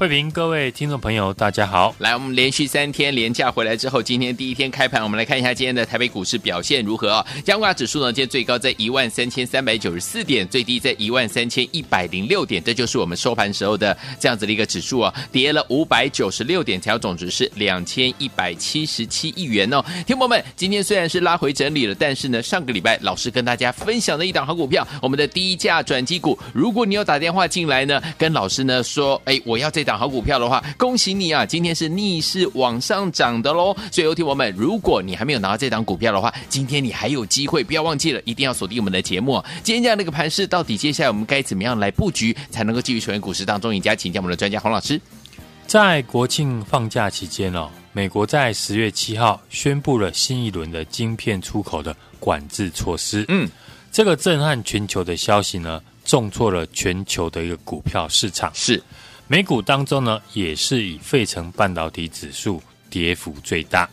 慧平，各位听众朋友，大家好。来，我们连续三天连假回来之后，今天第一天开盘，我们来看一下今天的台北股市表现如何啊？加挂指数呢，今天最高在一万三千三百九十四点，最低在一万三千一百零六点，这就是我们收盘时候的这样子的一个指数啊，跌了五百九十六点，成交总值是两千一百七十七亿元哦。听众们，今天虽然是拉回整理了，但是呢，上个礼拜老师跟大家分享的一档好股票，我们的低价转机股，如果你有打电话进来呢，跟老师呢说，哎，我要这档好股票的话。恭喜你啊！今天是逆势往上涨的喽。所以，有听我们，如果你还没有拿到这档股票的话，今天你还有机会，不要忘记了，一定要锁定我们的节目。今天这样的一个盘势，到底接下来我们该怎么样来布局，才能够继续成为股市当中赢家？请教我们的专家洪老师。在国庆放假期间哦，美国在十月七号宣布了新一轮的晶片出口的管制措施。嗯，这个震撼全球的消息呢，重挫了全球的一个股票市场。是。美股当中呢，也是以费城半导体指数跌幅最大，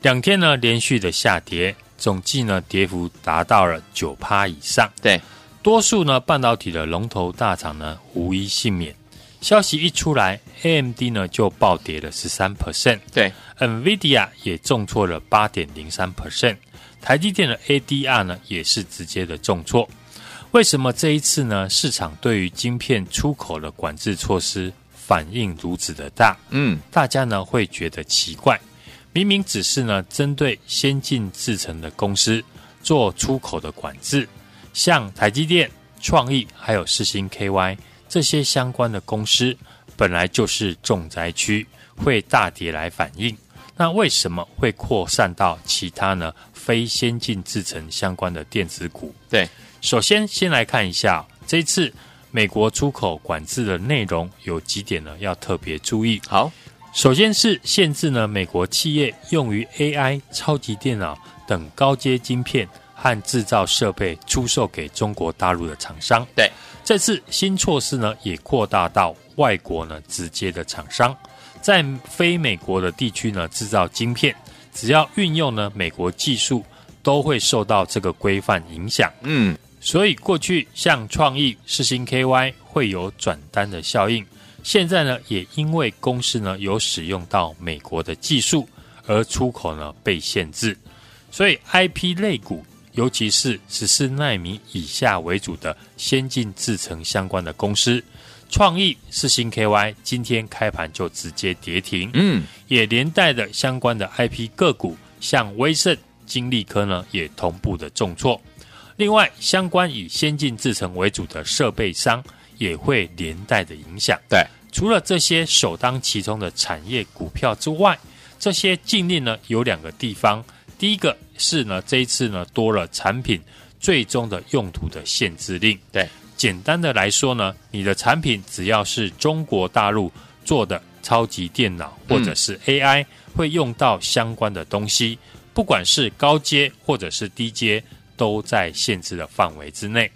两天呢连续的下跌，总计呢跌幅达到了九趴以上。对，多数呢半导体的龙头大厂呢无一幸免。消息一出来，AMD 呢就暴跌了十三 percent，对，NVIDIA 也重挫了八点零三 percent，台积电的 ADR 呢也是直接的重挫。为什么这一次呢？市场对于晶片出口的管制措施反应如此的大？嗯，大家呢会觉得奇怪，明明只是呢针对先进制程的公司做出口的管制，像台积电、创意还有世星 KY 这些相关的公司，本来就是重灾区，会大跌来反应。那为什么会扩散到其他呢？非先进制程相关的电子股？对。首先，先来看一下这次美国出口管制的内容，有几点呢要特别注意。好，首先是限制呢美国企业用于 AI、超级电脑等高阶晶片和制造设备出售给中国大陆的厂商。对，这次新措施呢也扩大到外国呢直接的厂商，在非美国的地区呢制造晶片，只要运用呢美国技术，都会受到这个规范影响。嗯。所以过去像创意、世芯 KY 会有转单的效应，现在呢也因为公司呢有使用到美国的技术，而出口呢被限制。所以 IP 类股，尤其是十四奈米以下为主的先进制程相关的公司，创意、世芯 KY 今天开盘就直接跌停，嗯，也连带的相关的 IP 个股，像威盛、金利科呢也同步的重挫。另外，相关以先进制程为主的设备商也会连带的影响。对，除了这些首当其冲的产业股票之外，这些禁令呢有两个地方。第一个是呢，这一次呢多了产品最终的用途的限制令。对，简单的来说呢，你的产品只要是中国大陆做的超级电脑或者是 AI 会用到相关的东西，不管是高阶或者是低阶。都在限制的范围之内。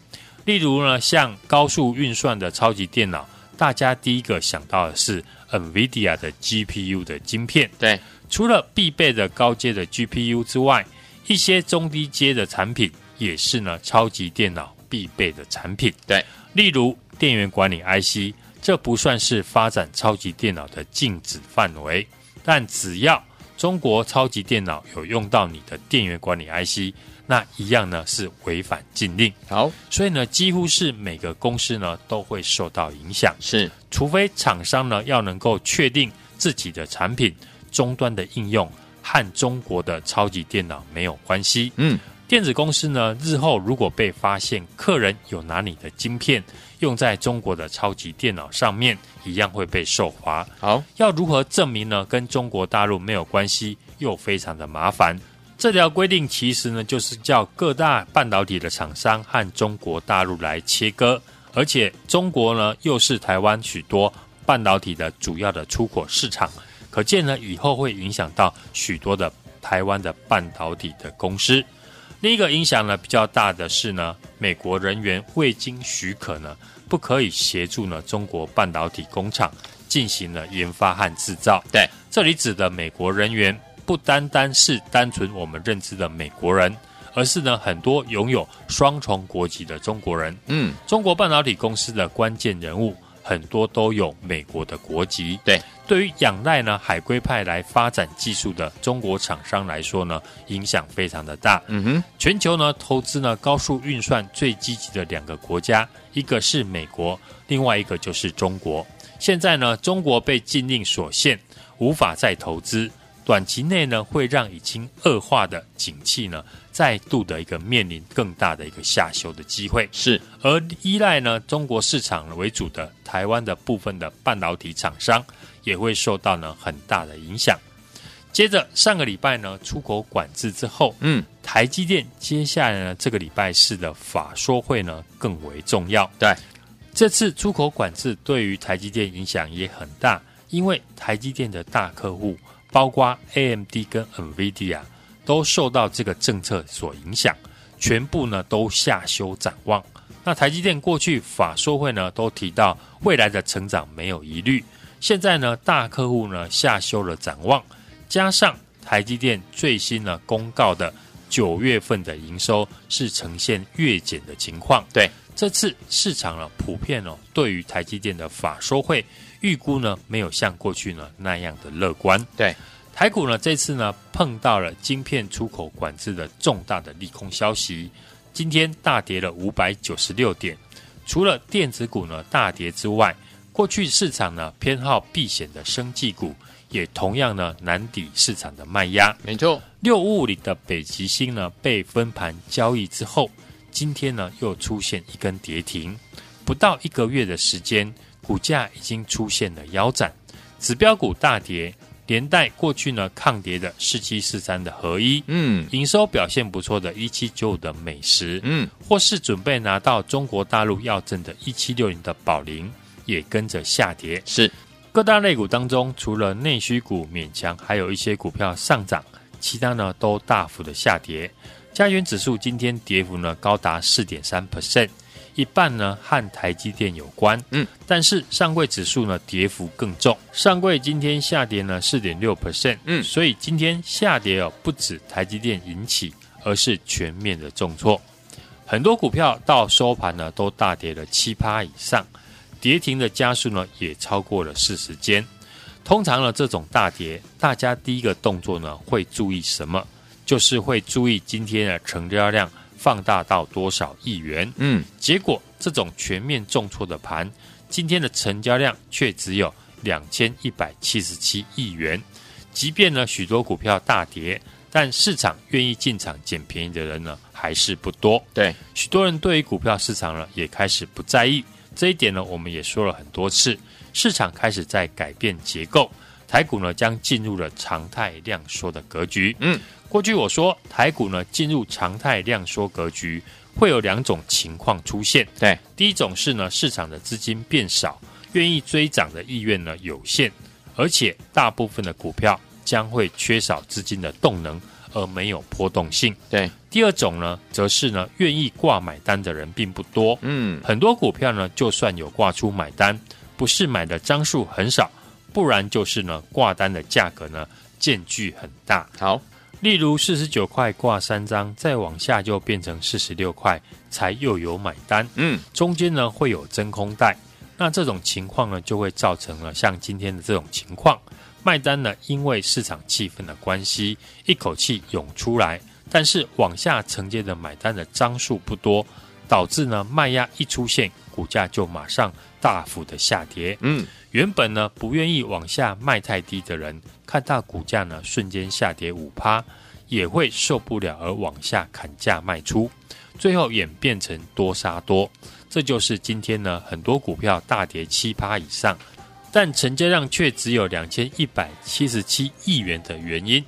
例如呢，像高速运算的超级电脑，大家第一个想到的是 NVIDIA 的 GPU 的晶片。对，除了必备的高阶的 GPU 之外，一些中低阶的产品也是呢超级电脑必备的产品。对，例如电源管理 IC，这不算是发展超级电脑的禁止范围，但只要中国超级电脑有用到你的电源管理 IC。那一样呢是违反禁令，好，所以呢几乎是每个公司呢都会受到影响，是，除非厂商呢要能够确定自己的产品终端的应用和中国的超级电脑没有关系，嗯，电子公司呢日后如果被发现客人有拿你的晶片用在中国的超级电脑上面，一样会被受罚。好，要如何证明呢？跟中国大陆没有关系，又非常的麻烦。这条规定其实呢，就是叫各大半导体的厂商和中国大陆来切割，而且中国呢又是台湾许多半导体的主要的出口市场，可见呢以后会影响到许多的台湾的半导体的公司。另一个影响呢比较大的是呢，美国人员未经许可呢，不可以协助呢中国半导体工厂进行了研发和制造。对，这里指的美国人员不单单是单纯我们认知的美国人，而是呢很多拥有双重国籍的中国人。嗯，中国半导体公司的关键人物。很多都有美国的国籍。对，对于仰赖呢海归派来发展技术的中国厂商来说呢，影响非常的大。嗯哼，全球呢投资呢高速运算最积极的两个国家，一个是美国，另外一个就是中国。现在呢，中国被禁令所限，无法再投资。短期内呢，会让已经恶化的景气呢，再度的一个面临更大的一个下修的机会。是，而依赖呢中国市场为主的台湾的部分的半导体厂商，也会受到呢很大的影响。接着上个礼拜呢出口管制之后，嗯，台积电接下来呢这个礼拜四的法说会呢更为重要。对，这次出口管制对于台积电影响也很大，因为台积电的大客户。包括 AMD 跟 NVIDIA 都受到这个政策所影响，全部呢都下修展望。那台积电过去法说会呢都提到未来的成长没有疑虑，现在呢大客户呢下修了展望，加上台积电最新呢公告的九月份的营收是呈现月减的情况。对，这次市场呢普遍哦对于台积电的法说会。预估呢没有像过去呢那样的乐观。对，台股呢这次呢碰到了晶片出口管制的重大的利空消息，今天大跌了五百九十六点。除了电子股呢大跌之外，过去市场呢偏好避险的生技股也同样呢难抵市场的卖压。没错，六五五零的北极星呢被分盘交易之后，今天呢又出现一根跌停，不到一个月的时间。股价已经出现了腰斩，指标股大跌，连带过去呢抗跌的四七四三的合一，嗯，营收表现不错的一七九五的美食，嗯，或是准备拿到中国大陆药证的一七六零的宝林，也跟着下跌。是各大类股当中，除了内需股勉强，还有一些股票上涨，其他呢都大幅的下跌。加权指数今天跌幅呢高达四点三 percent。一半呢和台积电有关，嗯，但是上柜指数呢跌幅更重，上柜今天下跌呢四点六 percent，嗯，所以今天下跌哦不止台积电引起，而是全面的重挫，很多股票到收盘呢都大跌了七趴以上，跌停的家数呢也超过了四十间。通常呢这种大跌，大家第一个动作呢会注意什么？就是会注意今天的成交量。放大到多少亿元？嗯，结果这种全面重挫的盘，今天的成交量却只有两千一百七十七亿元。即便呢许多股票大跌，但市场愿意进场捡便宜的人呢还是不多。对，许多人对于股票市场呢也开始不在意这一点呢，我们也说了很多次，市场开始在改变结构，台股呢将进入了常态量缩的格局。嗯。过去我说台股呢进入常态量缩格局，会有两种情况出现。对，第一种是呢市场的资金变少，愿意追涨的意愿呢有限，而且大部分的股票将会缺少资金的动能，而没有波动性。对，第二种呢则是呢愿意挂买单的人并不多。嗯，很多股票呢就算有挂出买单，不是买的张数很少，不然就是呢挂单的价格呢间距很大。好。例如四十九块挂三张，再往下就变成四十六块，才又有买单。嗯，中间呢会有真空带，那这种情况呢就会造成了像今天的这种情况，卖单呢因为市场气氛的关系，一口气涌出来，但是往下承接的买单的张数不多，导致呢卖压一出现，股价就马上大幅的下跌。嗯。原本呢不愿意往下卖太低的人，看到股价呢瞬间下跌五趴，也会受不了而往下砍价卖出，最后演变成多杀多。这就是今天呢很多股票大跌七趴以上，但成交量却只有两千一百七十七亿元的原因。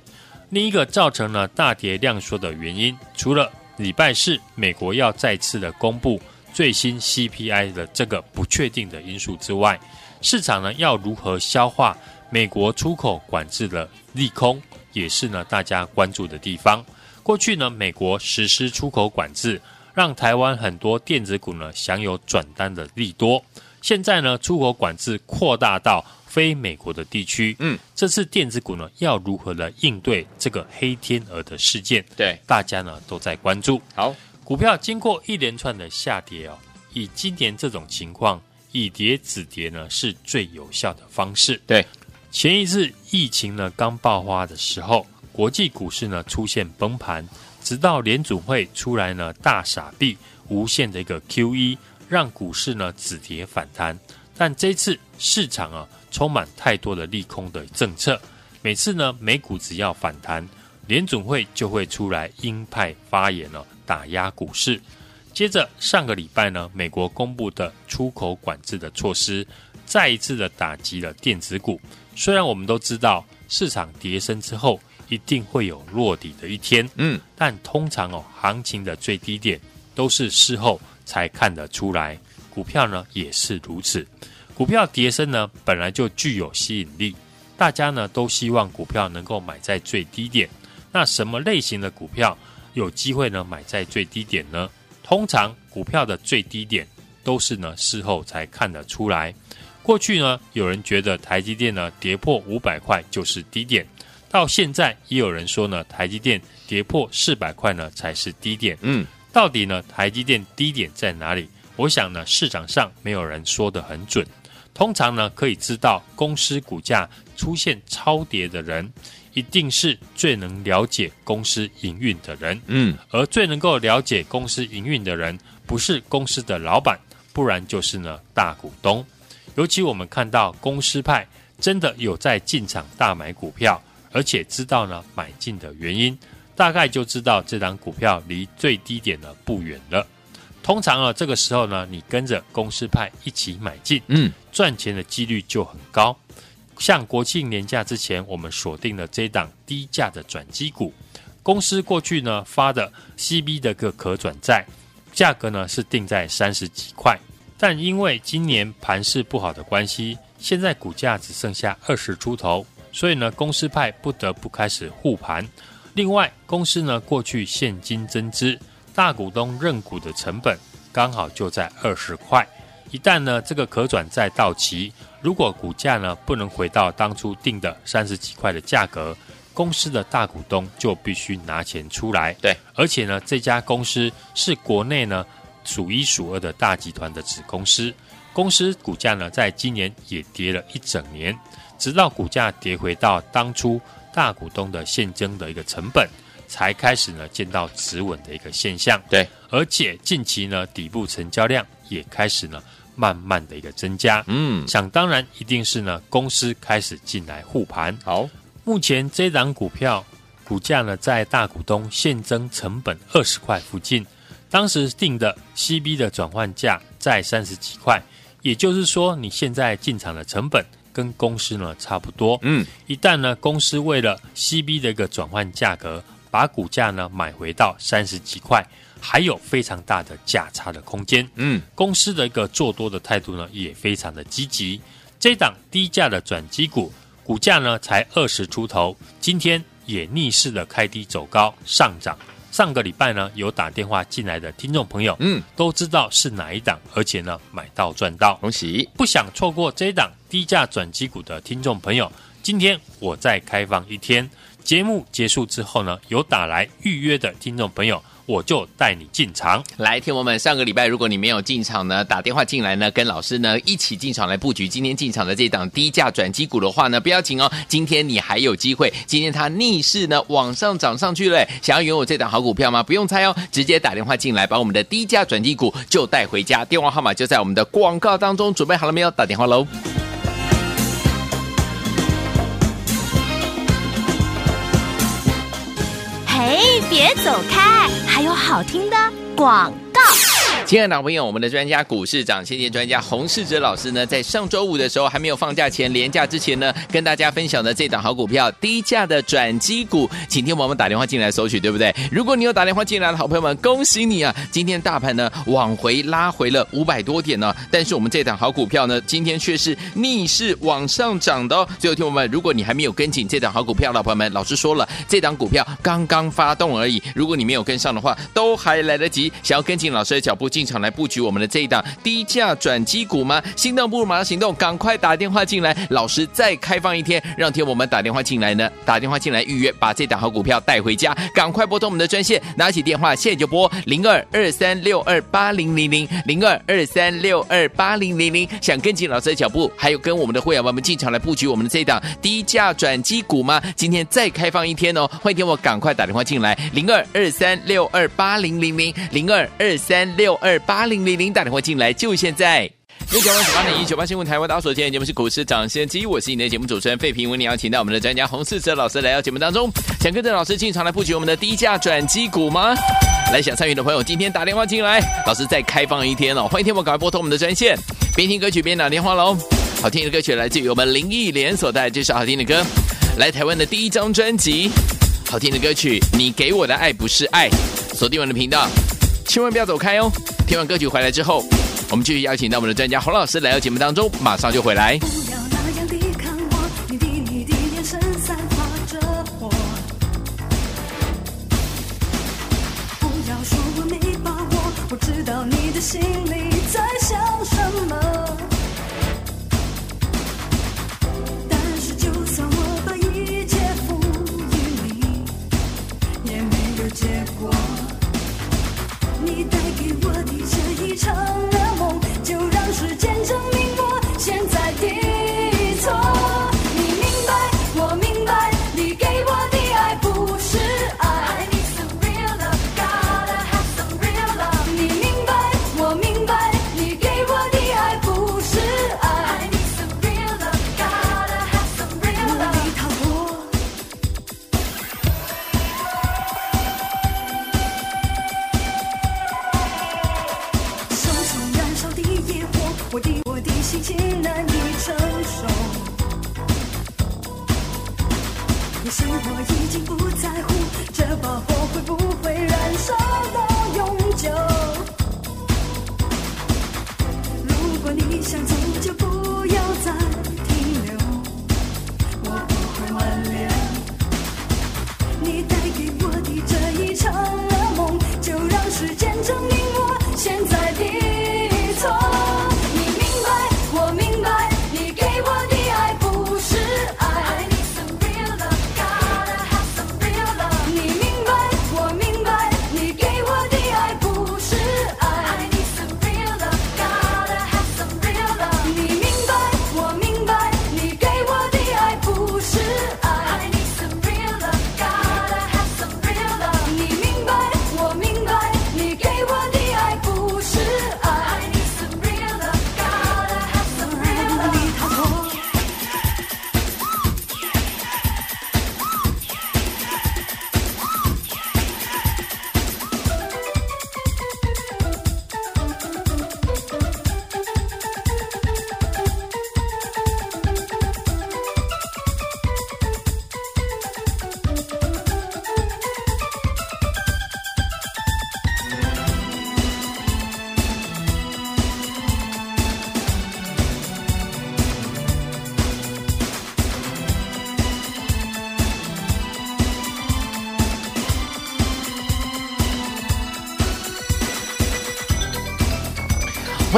另一个造成了大跌量缩的原因，除了礼拜四美国要再次的公布最新 CPI 的这个不确定的因素之外，市场呢要如何消化美国出口管制的利空，也是呢大家关注的地方。过去呢，美国实施出口管制，让台湾很多电子股呢享有转单的利多。现在呢，出口管制扩大到非美国的地区，嗯，这次电子股呢要如何来应对这个黑天鹅的事件？对，大家呢都在关注。好，股票经过一连串的下跌哦，以今年这种情况，以跌止跌呢是最有效的方式。对，前一次疫情呢刚爆发的时候，国际股市呢出现崩盘，直到联准会出来呢大撒币无限的一个 QE，让股市呢止跌反弹。但这次市场啊。充满太多的利空的政策，每次呢美股只要反弹，联准会就会出来鹰派发言了，打压股市。接着上个礼拜呢，美国公布的出口管制的措施，再一次的打击了电子股。虽然我们都知道市场跌升之后一定会有落底的一天，嗯，但通常哦行情的最低点都是事后才看得出来，股票呢也是如此。股票跌升呢，本来就具有吸引力，大家呢都希望股票能够买在最低点。那什么类型的股票有机会呢买在最低点呢？通常股票的最低点都是呢事后才看得出来。过去呢有人觉得台积电呢跌破五百块就是低点，到现在也有人说呢台积电跌破四百块呢才是低点。嗯，到底呢台积电低点在哪里？我想呢市场上没有人说得很准。通常呢，可以知道公司股价出现超跌的人，一定是最能了解公司营运的人。嗯，而最能够了解公司营运的人，不是公司的老板，不然就是呢大股东。尤其我们看到公司派真的有在进场大买股票，而且知道呢买进的原因，大概就知道这档股票离最低点呢不远了。通常啊，这个时候呢，你跟着公司派一起买进，嗯，赚钱的几率就很高。像国庆年假之前，我们锁定了这档低价的转机股，公司过去呢发的 CB 的个可转债，价格呢是定在三十几块，但因为今年盘势不好的关系，现在股价只剩下二十出头，所以呢，公司派不得不开始护盘。另外，公司呢过去现金增资。大股东认股的成本刚好就在二十块，一旦呢这个可转债到期，如果股价呢不能回到当初定的三十几块的价格，公司的大股东就必须拿钱出来。对，而且呢这家公司是国内呢数一数二的大集团的子公司，公司股价呢在今年也跌了一整年，直到股价跌回到当初大股东的现金的一个成本。才开始呢见到止稳的一个现象，对，而且近期呢底部成交量也开始呢慢慢的一个增加，嗯，想当然一定是呢公司开始进来护盘。好，目前这档股票股价呢在大股东现增成本二十块附近，当时定的 CB 的转换价在三十几块，也就是说你现在进场的成本跟公司呢差不多，嗯，一旦呢公司为了 CB 的一个转换价格。把股价呢买回到三十几块，还有非常大的价差的空间。嗯，公司的一个做多的态度呢也非常的积极。这档低价的转机股，股价呢才二十出头，今天也逆势的开低走高上涨。上个礼拜呢有打电话进来的听众朋友，嗯，都知道是哪一档，而且呢买到赚到，恭喜！不想错过这档低价转机股的听众朋友，今天我再开放一天。节目结束之后呢，有打来预约的听众朋友，我就带你进场。来，听我们上个礼拜，如果你没有进场呢，打电话进来呢，跟老师呢一起进场来布局。今天进场的这档低价转机股的话呢，不要紧哦，今天你还有机会。今天它逆势呢往上涨上去了，想要拥有这档好股票吗？不用猜哦，直接打电话进来，把我们的低价转机股就带回家。电话号码就在我们的广告当中，准备好了没有？打电话喽。别走开，还有好听的广告。亲爱的朋友，我们的专家股市长，谢谢专家洪世哲老师呢，在上周五的时候还没有放假前，连假之前呢，跟大家分享的这档好股票，低价的转机股，请听我们打电话进来索取，对不对？如果你有打电话进来的好朋友们，恭喜你啊！今天大盘呢往回拉回了五百多点呢，但是我们这档好股票呢，今天却是逆势往上涨的哦。最后听我们，如果你还没有跟紧这档好股票的朋友们，老师说了，这档股票刚刚发动而已，如果你没有跟上的话，都还来得及。想要跟紧老师的脚步进。进场来布局我们的这一档低价转机股吗？心动不如马上行动，赶快打电话进来，老师再开放一天，让天我们打电话进来呢，打电话进来预约，把这档好股票带回家，赶快拨通我们的专线，拿起电话现在就拨零二二三六二八零零零零二二三六二八零零零，想跟紧老师的脚步，还有跟我们的会员们们进场来布局我们的这一档低价转机股吗？今天再开放一天哦，欢迎天我赶快打电话进来，零二二三六二八零零零零二二三六二。二八零零零打电话进来，就现在！六九八九八零一九八新闻台湾大家所见，节目是股市涨先机，我是你的节目主持人费平，为你邀请到我们的专家洪世哲老师来到节目当中，想跟着老师进场来布局我们的低价转机股吗？来想参与的朋友，今天打电话进来，老师再开放一天哦，欢迎听我赶快拨通我们的专线，边听歌曲边打电话喽。好听的歌曲来自于我们林忆莲所带来这首好听的歌，来台湾的第一张专辑，好听的歌曲，你给我的爱不是爱，锁定我们的频道。千万不要走开哦！听完歌曲回来之后，我们继续邀请到我们的专家洪老师来到节目当中，马上就回来。不要那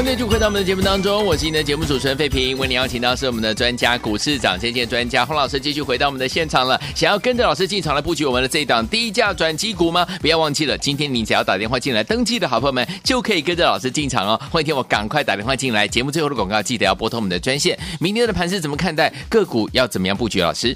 欢迎继续回到我们的节目当中，我是你的节目主持人费平，为您邀请到是我们的专家股市涨先见专家洪老师，继续回到我们的现场了。想要跟着老师进场来布局我们的这一档低价转机股吗？不要忘记了，今天你只要打电话进来登记的好朋友们，就可以跟着老师进场哦。欢迎听我赶快打电话进来，节目最后的广告记得要拨通我们的专线。明天的盘是怎么看待？个股要怎么样布局？老师？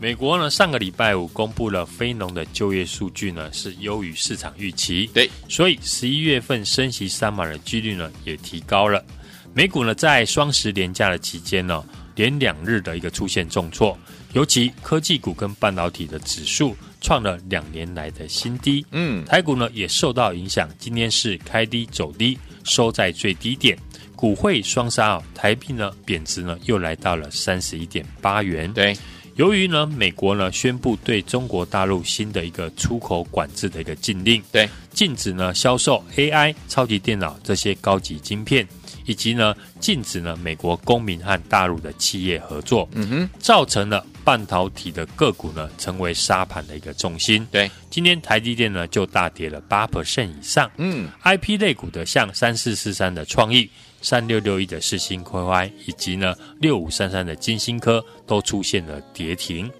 美国呢，上个礼拜五公布了非农的就业数据呢，是优于市场预期。对，所以十一月份升息三码的几率呢也提高了。美股呢在双十连假的期间呢，连两日的一个出现重挫，尤其科技股跟半导体的指数创了两年来的新低。嗯，台股呢也受到影响，今天是开低走低，收在最低点。股汇双杀啊，台币呢贬值呢又来到了三十一点八元。对，由于呢美国呢宣布对中国大陆新的一个出口管制的一个禁令，对，禁止呢销售 AI 超级电脑这些高级晶片。以及呢，禁止呢美国公民和大陆的企业合作，嗯哼，造成了半导体的个股呢成为沙盘的一个重心。对，今天台积电呢就大跌了八 percent 以上。嗯，IP 类股的像三四四三的创意、三六六一的四星 KY 以及呢六五三三的金星科都出现了跌停。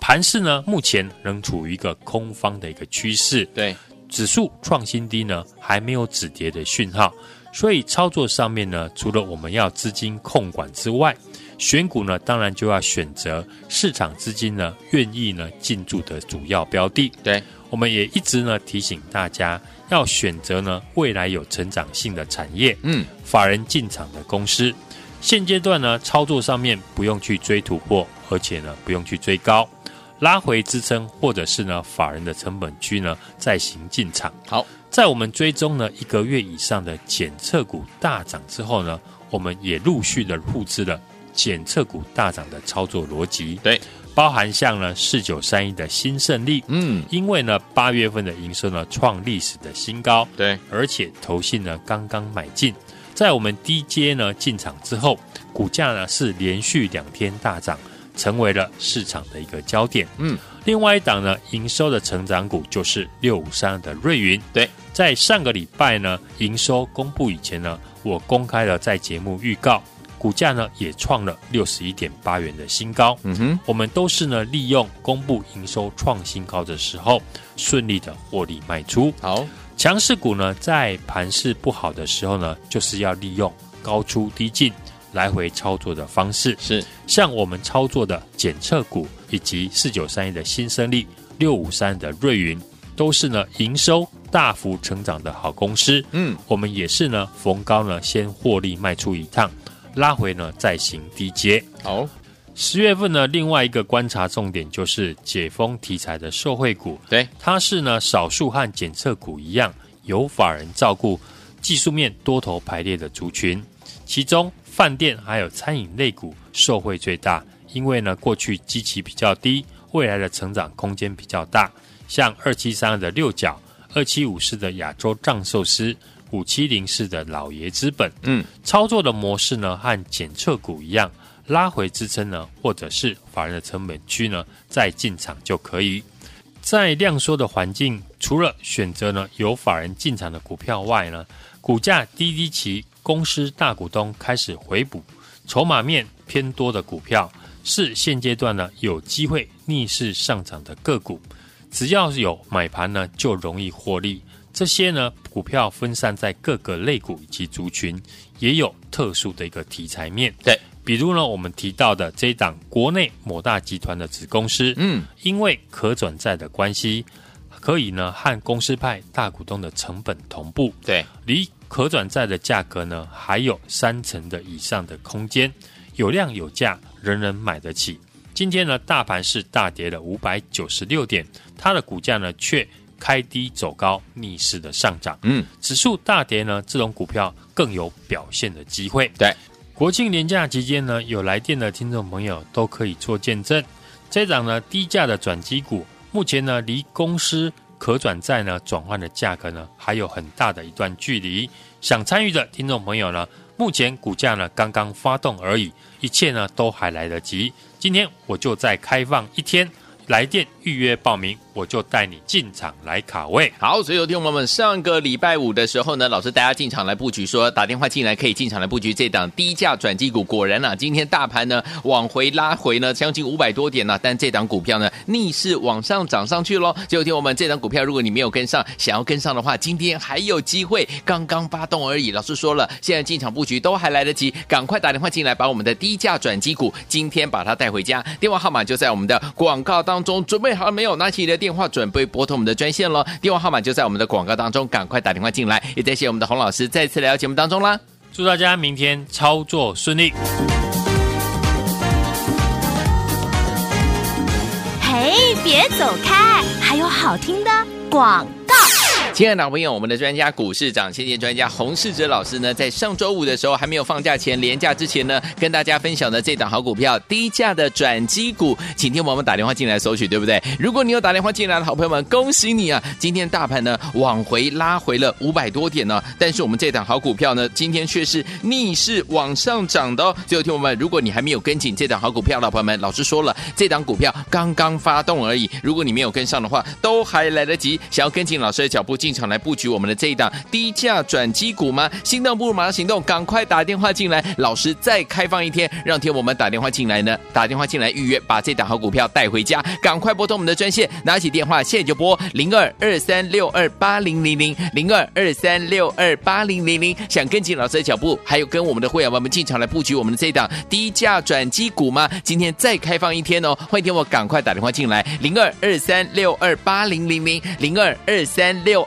盘势呢目前仍处于一个空方的一个趋势。对，指数创新低呢还没有止跌的讯号。所以操作上面呢，除了我们要资金控管之外，选股呢，当然就要选择市场资金呢愿意呢进驻的主要标的。对，我们也一直呢提醒大家要选择呢未来有成长性的产业，嗯，法人进场的公司。现阶段呢，操作上面不用去追突破，而且呢不用去追高，拉回支撑或者是呢法人的成本区呢再行进场。好。在我们追踪呢一个月以上的检测股大涨之后呢，我们也陆续的复制了检测股大涨的操作逻辑。对，包含像呢四九三一的新胜利，嗯，因为呢八月份的营收呢创历史的新高，对，而且投信呢刚刚买进，在我们低阶呢进场之后，股价呢是连续两天大涨，成为了市场的一个焦点。嗯。另外一档呢，营收的成长股就是六五三的瑞云。对，在上个礼拜呢，营收公布以前呢，我公开了在节目预告，股价呢也创了六十一点八元的新高。嗯哼，我们都是呢利用公布营收创新高的时候，顺利的获利卖出。好，强势股呢，在盘势不好的时候呢，就是要利用高出低进。来回操作的方式是像我们操作的检测股，以及四九三一的新胜利、六五三的瑞云，都是呢营收大幅成长的好公司。嗯，我们也是呢逢高呢先获利卖出一趟，拉回呢再行低接。好，十月份呢另外一个观察重点就是解封题材的受惠股。对，它是呢少数和检测股一样有法人照顾，技术面多头排列的族群，其中。饭店还有餐饮类股受惠最大，因为呢过去基期比较低，未来的成长空间比较大。像二七三二的六角，二七五四的亚洲藏寿司，五七零四的老爷资本，嗯，操作的模式呢和检测股一样，拉回支撑呢，或者是法人的成本区呢再进场就可以。在量缩的环境，除了选择呢有法人进场的股票外呢，股价低低期。公司大股东开始回补，筹码面偏多的股票是现阶段呢有机会逆势上涨的个股，只要有买盘呢就容易获利。这些呢股票分散在各个类股以及族群，也有特殊的一个题材面。对，比如呢我们提到的这一档国内某大集团的子公司，嗯，因为可转债的关系，可以呢和公司派大股东的成本同步。对，离。可转债的价格呢，还有三成的以上的空间，有量有价，人人买得起。今天呢，大盘是大跌了五百九十六点，它的股价呢却开低走高，逆势的上涨。嗯，指数大跌呢，这种股票更有表现的机会。对，国庆连假期间呢，有来电的听众朋友都可以做见证。这档呢低价的转机股，目前呢离公司。可转债呢，转换的价格呢，还有很大的一段距离。想参与的听众朋友呢，目前股价呢刚刚发动而已，一切呢都还来得及。今天我就再开放一天。来电预约报名，我就带你进场来卡位。好，所以有听友们，上个礼拜五的时候呢，老师大家进场来布局，说打电话进来可以进场来布局这档低价转机股。果然啊，今天大盘呢往回拉回呢，将近五百多点呢，但这档股票呢逆势往上涨上去喽。就有听我们这档股票，如果你没有跟上，想要跟上的话，今天还有机会，刚刚发动而已。老师说了，现在进场布局都还来得及，赶快打电话进来，把我们的低价转机股今天把它带回家。电话号码就在我们的广告当中。准备好了没有？拿起你的电话，准备拨通我们的专线喽。电话号码就在我们的广告当中，赶快打电话进来。也谢谢我们的洪老师再次来到节目当中啦。祝大家明天操作顺利。嘿，别走开。还有好听的广。亲爱的朋友，我们的专家股市涨先见专家洪世哲老师呢，在上周五的时候还没有放假前，连假之前呢，跟大家分享的这档好股票，低价的转机股，请听我们打电话进来索取，对不对？如果你有打电话进来的好朋友们，恭喜你啊！今天大盘呢往回拉回了五百多点呢，但是我们这档好股票呢，今天却是逆势往上涨的哦。最后听我们，如果你还没有跟紧这档好股票的朋友们，老师说了，这档股票刚刚发动而已，如果你没有跟上的话，都还来得及。想要跟紧老师的脚步。进场来布局我们的这一档低价转机股吗？心动不如马上行动，赶快打电话进来，老师再开放一天，让天我们打电话进来呢，打电话进来预约，把这档好股票带回家，赶快拨通我们的专线，拿起电话现在就拨零二二三六二八零零零零二二三六二八零零零，想跟紧老师的脚步，还有跟我们的会员们们进场来布局我们的这一档低价转机股吗？今天再开放一天哦，欢迎天我赶快打电话进来，零二二三六二八零零零零二二三六。